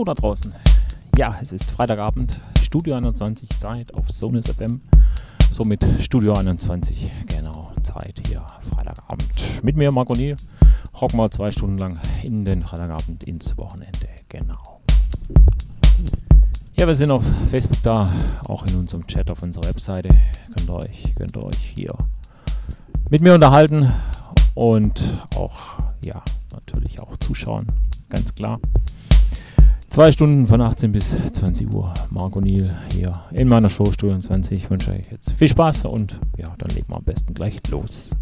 Hallo da draußen. Ja, es ist Freitagabend, Studio 21 Zeit auf Sonus FM. Somit Studio 21, genau, Zeit hier, Freitagabend. Mit mir, Marco Niel, rocken wir zwei Stunden lang in den Freitagabend ins Wochenende, genau. Ja, wir sind auf Facebook da, auch in unserem Chat auf unserer Webseite. Könnt ihr euch, könnt ihr euch hier mit mir unterhalten und auch, ja, natürlich auch zuschauen, ganz klar. Zwei Stunden von 18 bis 20 Uhr. Marco Niel hier in meiner Show Studio 20. Ich wünsche euch jetzt viel Spaß und ja, dann legen wir am besten gleich los.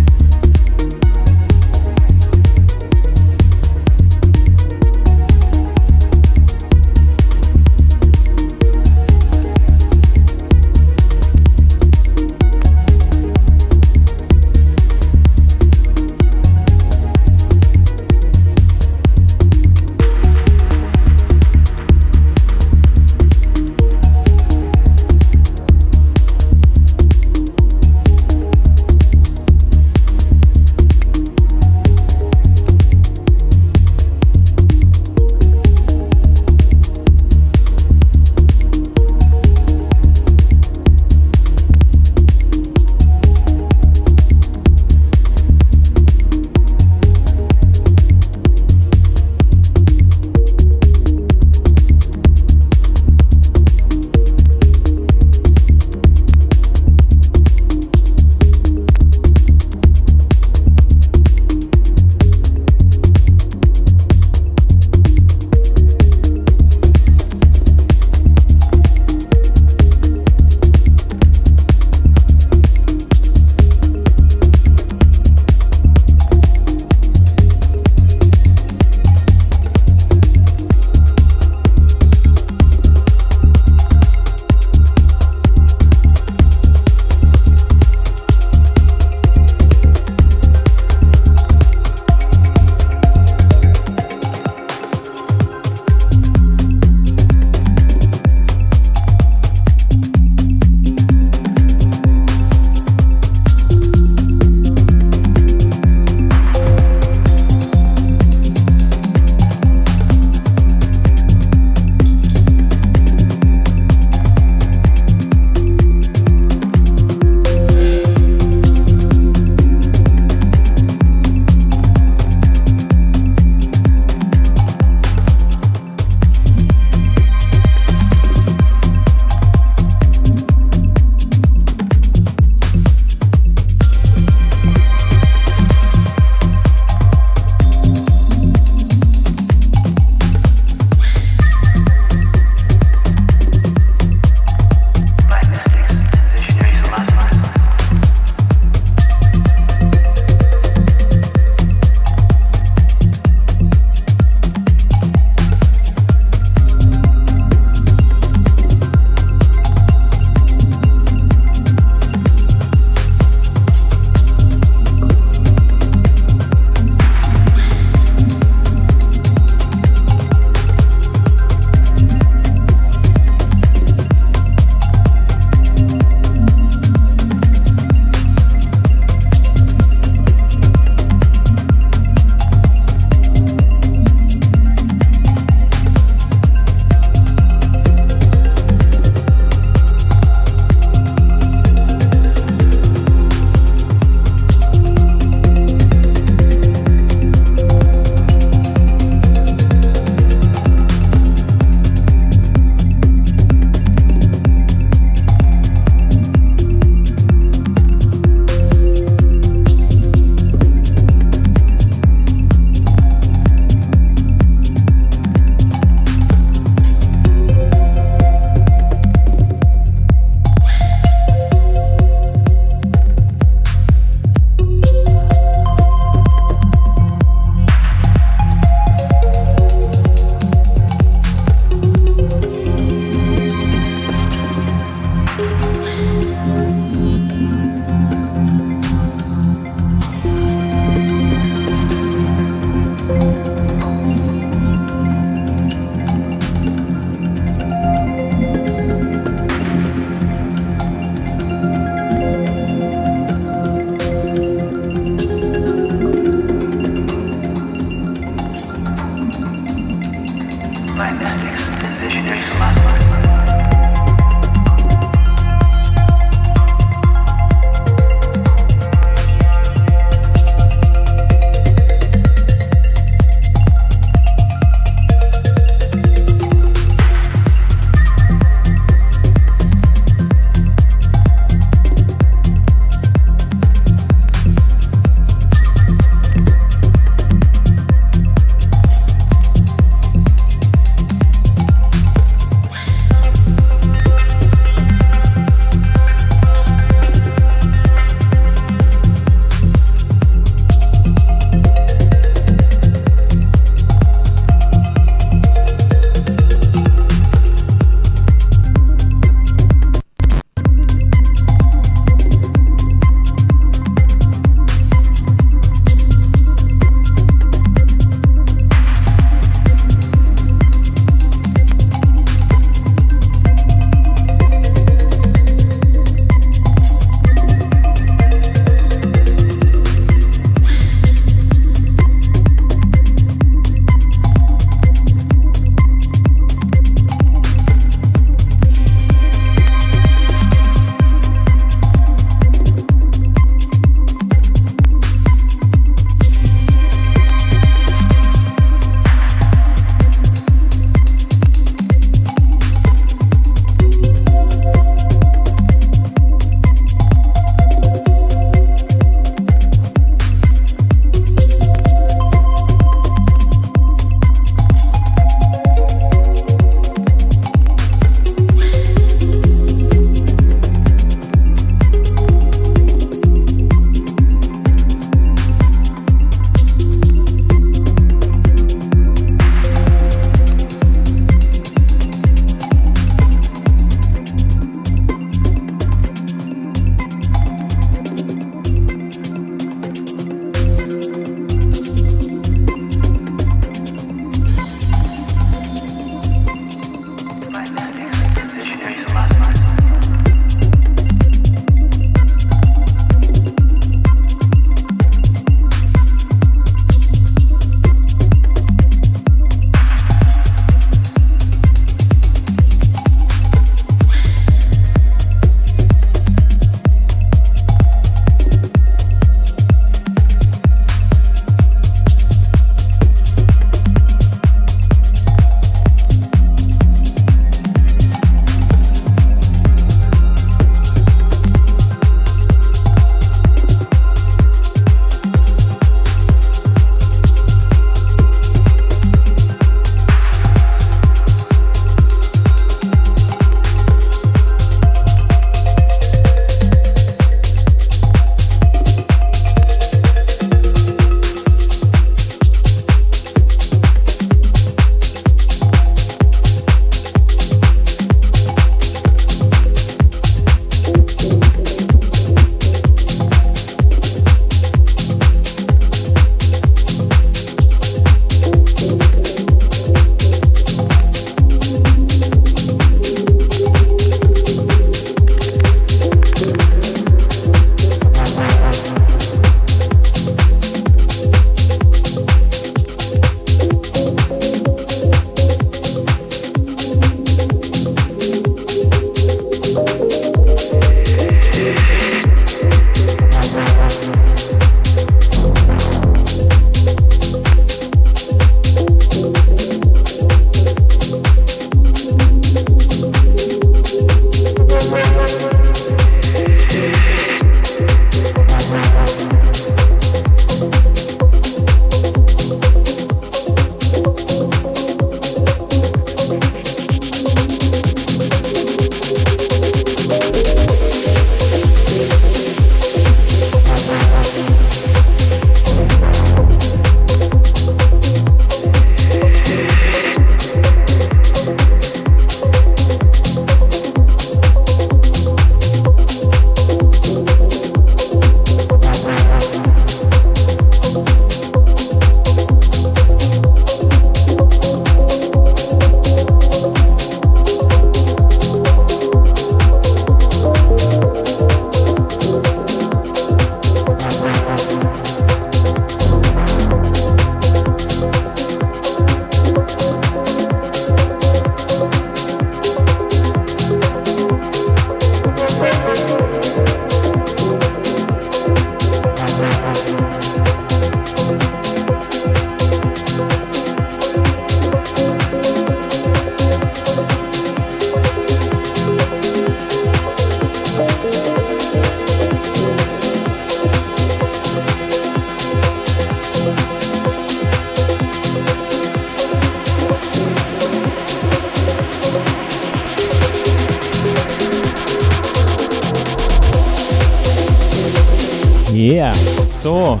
So.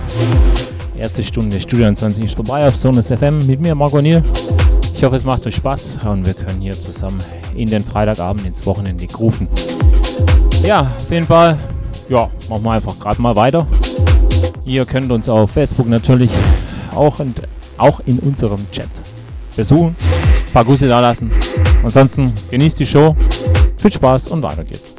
Erste Stunde Studio 20 ist vorbei auf Sonus FM mit mir, Marco Niel. Ich hoffe, es macht euch Spaß und wir können hier zusammen in den Freitagabend ins Wochenende rufen. Ja, auf jeden Fall, ja, machen wir einfach gerade mal weiter. Ihr könnt uns auf Facebook natürlich auch, und, auch in unserem Chat besuchen, ein paar Grüße da lassen. Ansonsten genießt die Show, viel Spaß und weiter geht's.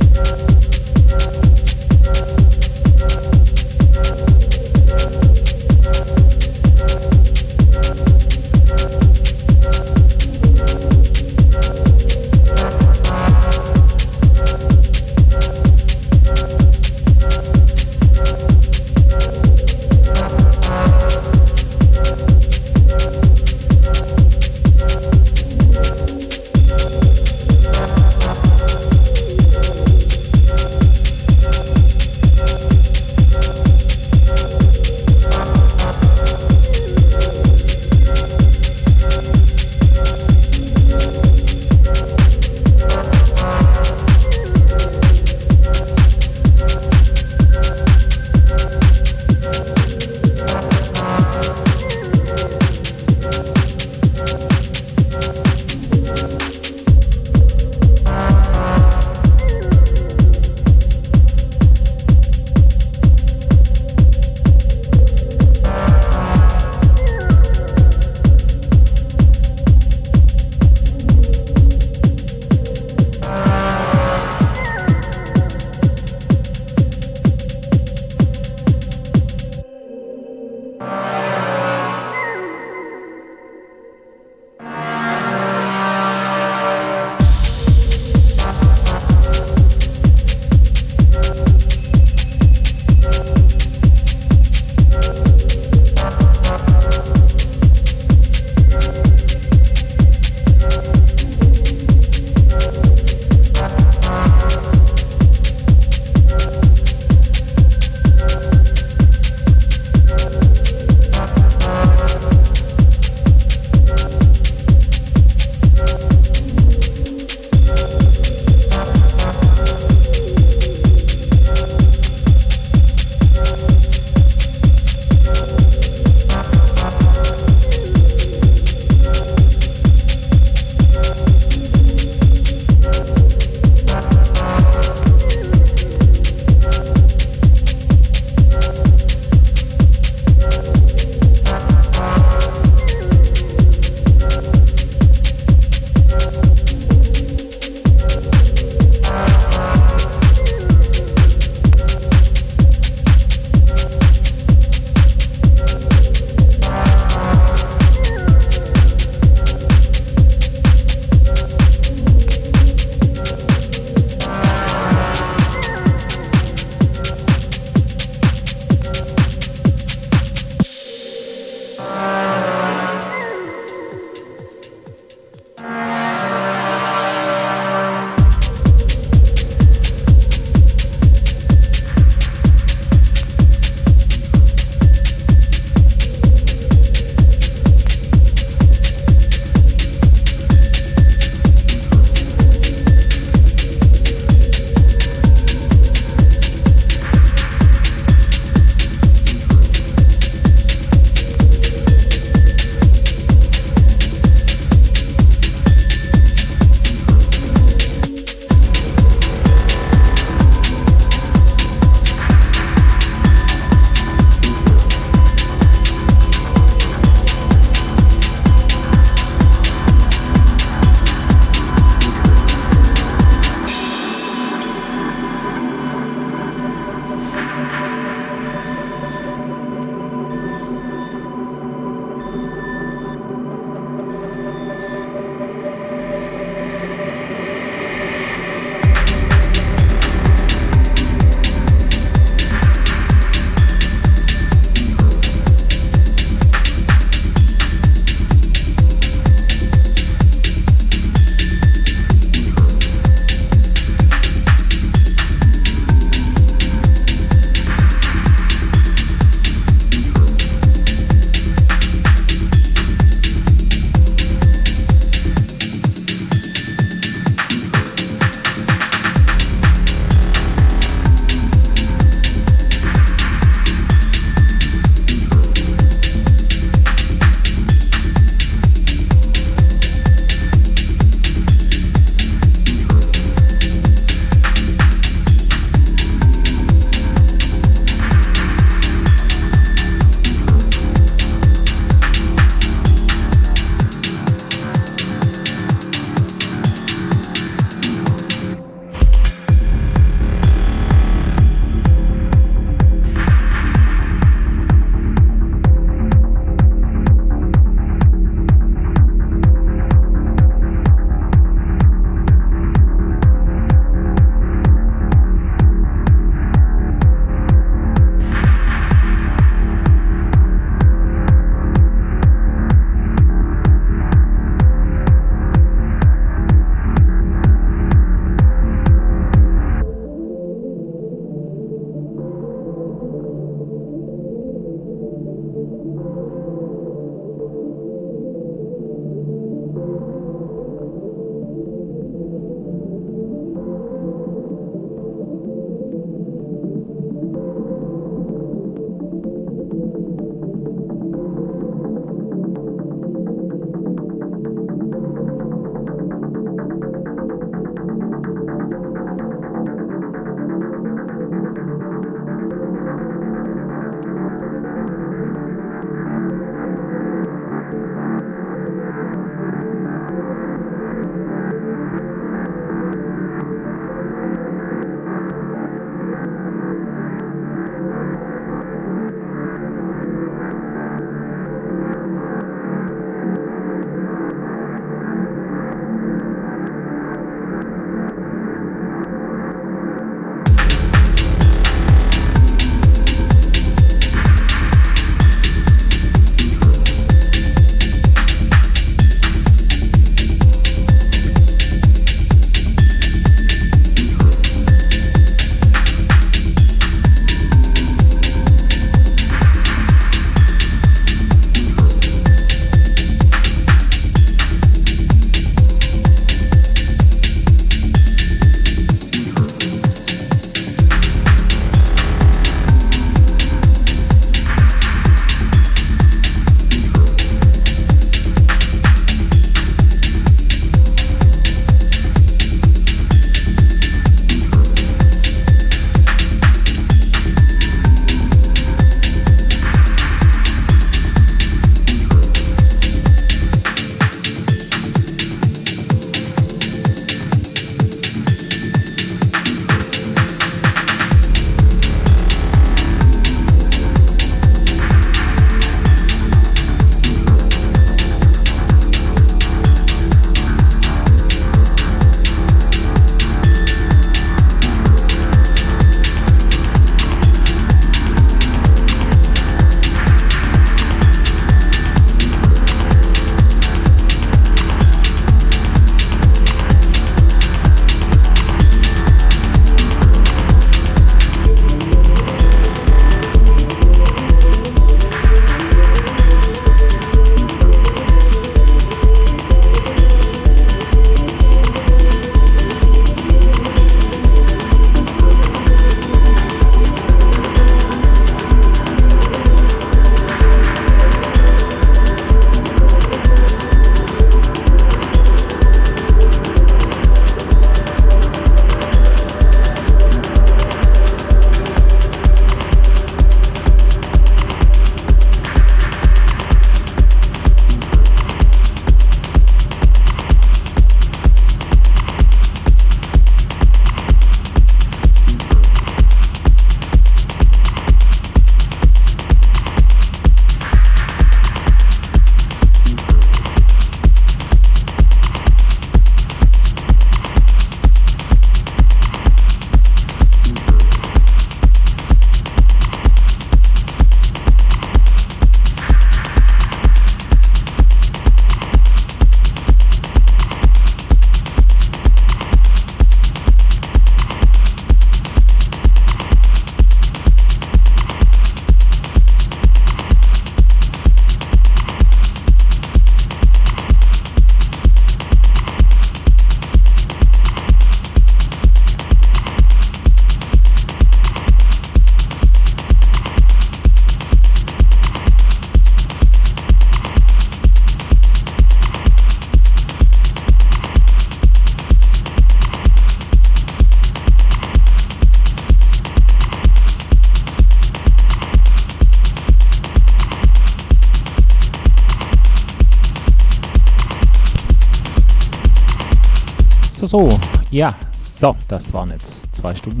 So. Ja, so, das waren jetzt zwei Stunden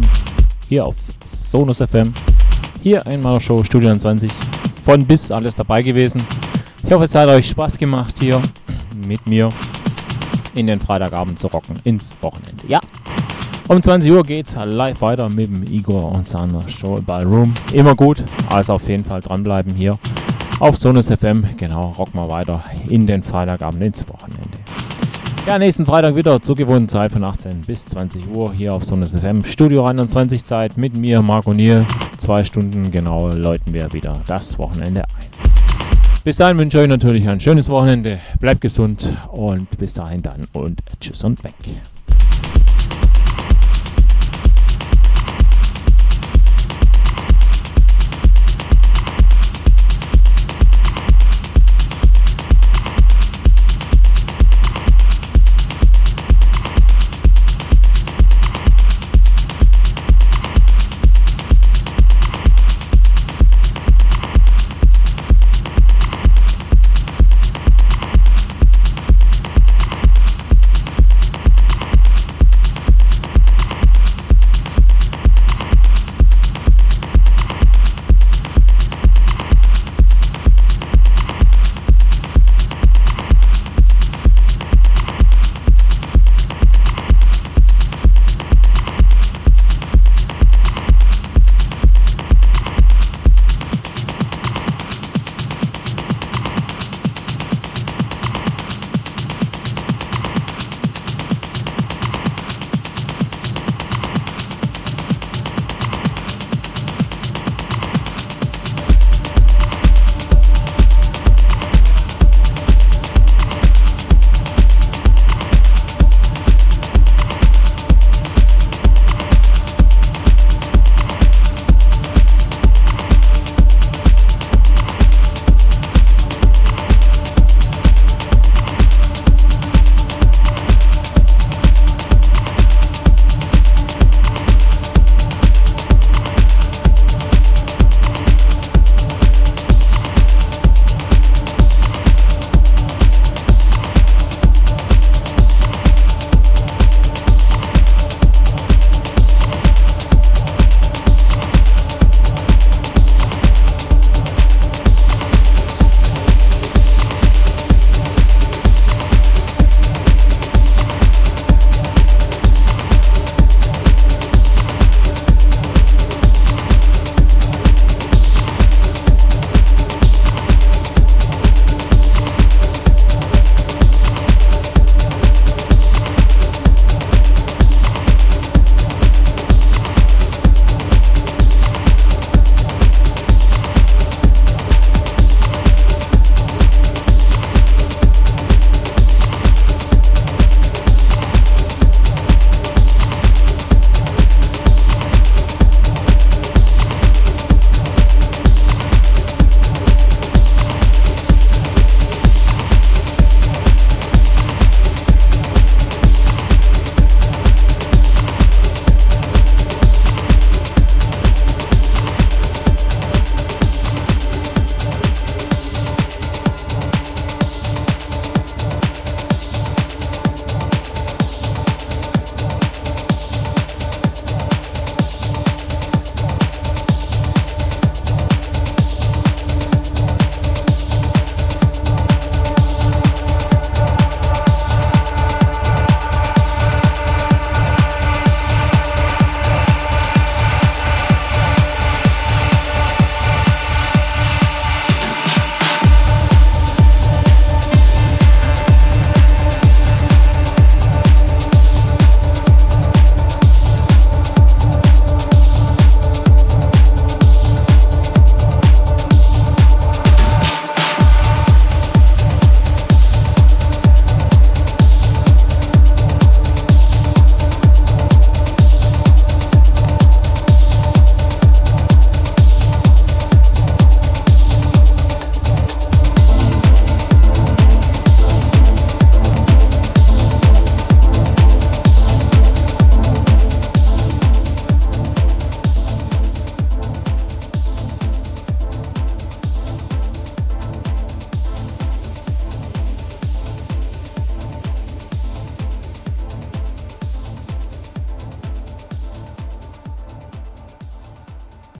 hier auf Sonus FM. Hier in meiner Show Studio 20. Von bis alles dabei gewesen. Ich hoffe, es hat euch Spaß gemacht hier mit mir in den Freitagabend zu rocken ins Wochenende. Ja, um 20 Uhr geht's live weiter mit dem Igor und seiner Show Ballroom. Immer gut, also auf jeden Fall dranbleiben hier auf Sonus FM. Genau, rocken wir weiter in den Freitagabend ins Wochenende. Ja, nächsten Freitag wieder zur gewohnten Zeit von 18 bis 20 Uhr hier auf Sonus FM. Studio 21 Zeit mit mir, Marco Niel. Zwei Stunden genau läuten wir wieder das Wochenende ein. Bis dahin wünsche ich euch natürlich ein schönes Wochenende. Bleibt gesund und bis dahin dann und tschüss und weg.